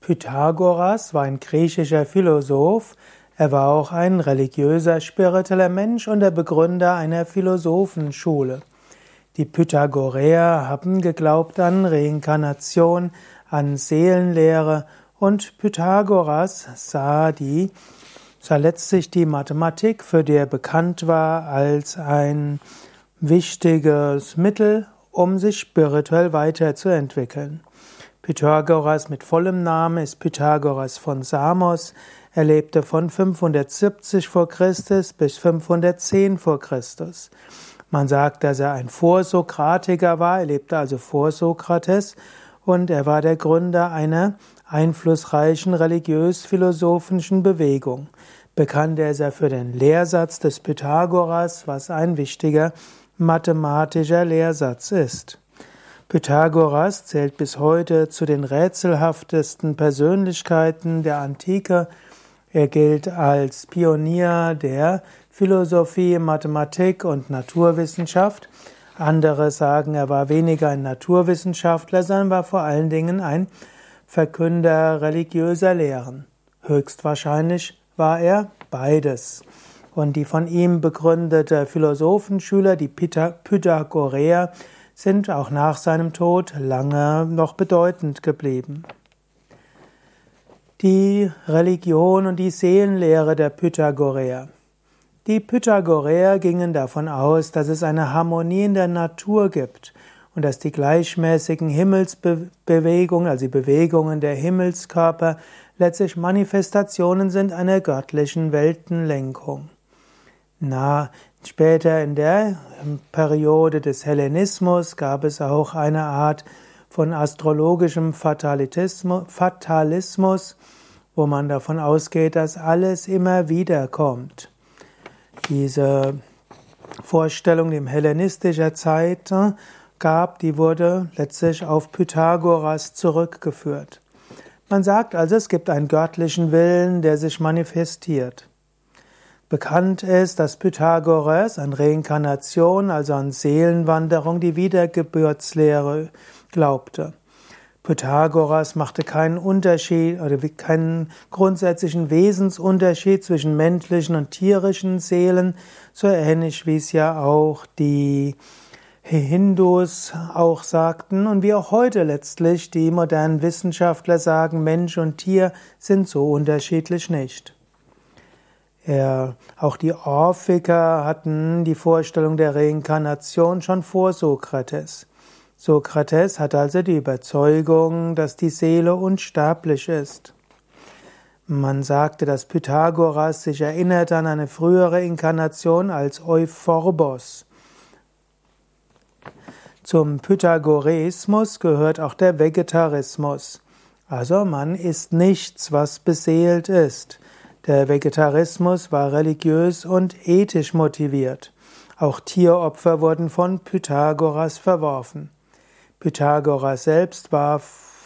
Pythagoras war ein griechischer Philosoph. Er war auch ein religiöser, spiritueller Mensch und der Begründer einer Philosophenschule. Die Pythagoreer haben geglaubt an Reinkarnation, an Seelenlehre und Pythagoras sah die sah letztlich die Mathematik, für die er bekannt war, als ein wichtiges Mittel, um sich spirituell weiterzuentwickeln. Pythagoras mit vollem Namen ist Pythagoras von Samos. Er lebte von 570 vor Christus bis 510 vor Christus. Man sagt, dass er ein Vorsokratiker war, er lebte also vor Sokrates und er war der Gründer einer einflussreichen religiös-philosophischen Bewegung. Bekannt ist er für den Lehrsatz des Pythagoras, was ein wichtiger mathematischer Lehrsatz ist. Pythagoras zählt bis heute zu den rätselhaftesten Persönlichkeiten der Antike. Er gilt als Pionier der Philosophie, Mathematik und Naturwissenschaft. Andere sagen, er war weniger ein Naturwissenschaftler, sondern war vor allen Dingen ein Verkünder religiöser Lehren. Höchstwahrscheinlich war er beides. Und die von ihm begründete Philosophenschüler, die Pythagoreer, sind auch nach seinem Tod lange noch bedeutend geblieben. Die Religion und die Seelenlehre der Pythagoreer. Die Pythagoreer gingen davon aus, dass es eine Harmonie in der Natur gibt und dass die gleichmäßigen Himmelsbewegungen, also die Bewegungen der Himmelskörper, letztlich Manifestationen sind einer göttlichen Weltenlenkung. Na, Später in der Periode des Hellenismus gab es auch eine Art von astrologischem Fatalismus, wo man davon ausgeht, dass alles immer wieder kommt. Diese Vorstellung, die in hellenistischer Zeit äh, gab, die wurde letztlich auf Pythagoras zurückgeführt. Man sagt also, es gibt einen göttlichen Willen, der sich manifestiert. Bekannt ist, dass Pythagoras an Reinkarnation, also an Seelenwanderung, die Wiedergeburtslehre glaubte. Pythagoras machte keinen Unterschied oder keinen grundsätzlichen Wesensunterschied zwischen menschlichen und tierischen Seelen, so ähnlich wie es ja auch die Hindus auch sagten und wie auch heute letztlich die modernen Wissenschaftler sagen, Mensch und Tier sind so unterschiedlich nicht. Er, auch die Orphiker hatten die Vorstellung der Reinkarnation schon vor Sokrates. Sokrates hatte also die Überzeugung, dass die Seele unsterblich ist. Man sagte, dass Pythagoras sich erinnert an eine frühere Inkarnation als Euphorbos. Zum Pythagoreismus gehört auch der Vegetarismus. Also man isst nichts, was beseelt ist. Der Vegetarismus war religiös und ethisch motiviert. Auch Tieropfer wurden von Pythagoras verworfen. Pythagoras selbst war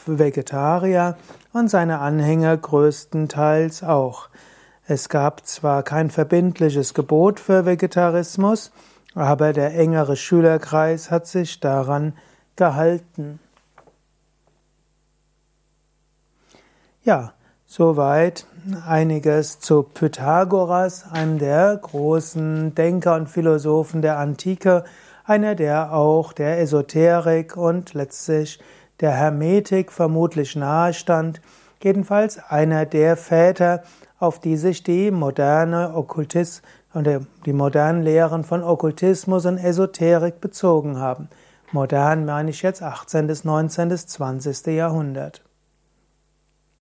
Vegetarier und seine Anhänger größtenteils auch. Es gab zwar kein verbindliches Gebot für Vegetarismus, aber der engere Schülerkreis hat sich daran gehalten. Ja, Soweit einiges zu Pythagoras, einem der großen Denker und Philosophen der Antike, einer, der auch der Esoterik und letztlich der Hermetik vermutlich nahestand, jedenfalls einer der Väter, auf die sich die moderne Okkultis und die modernen Lehren von Okkultismus und Esoterik bezogen haben. Modern meine ich jetzt 18. bis 19. bis 20. Jahrhundert.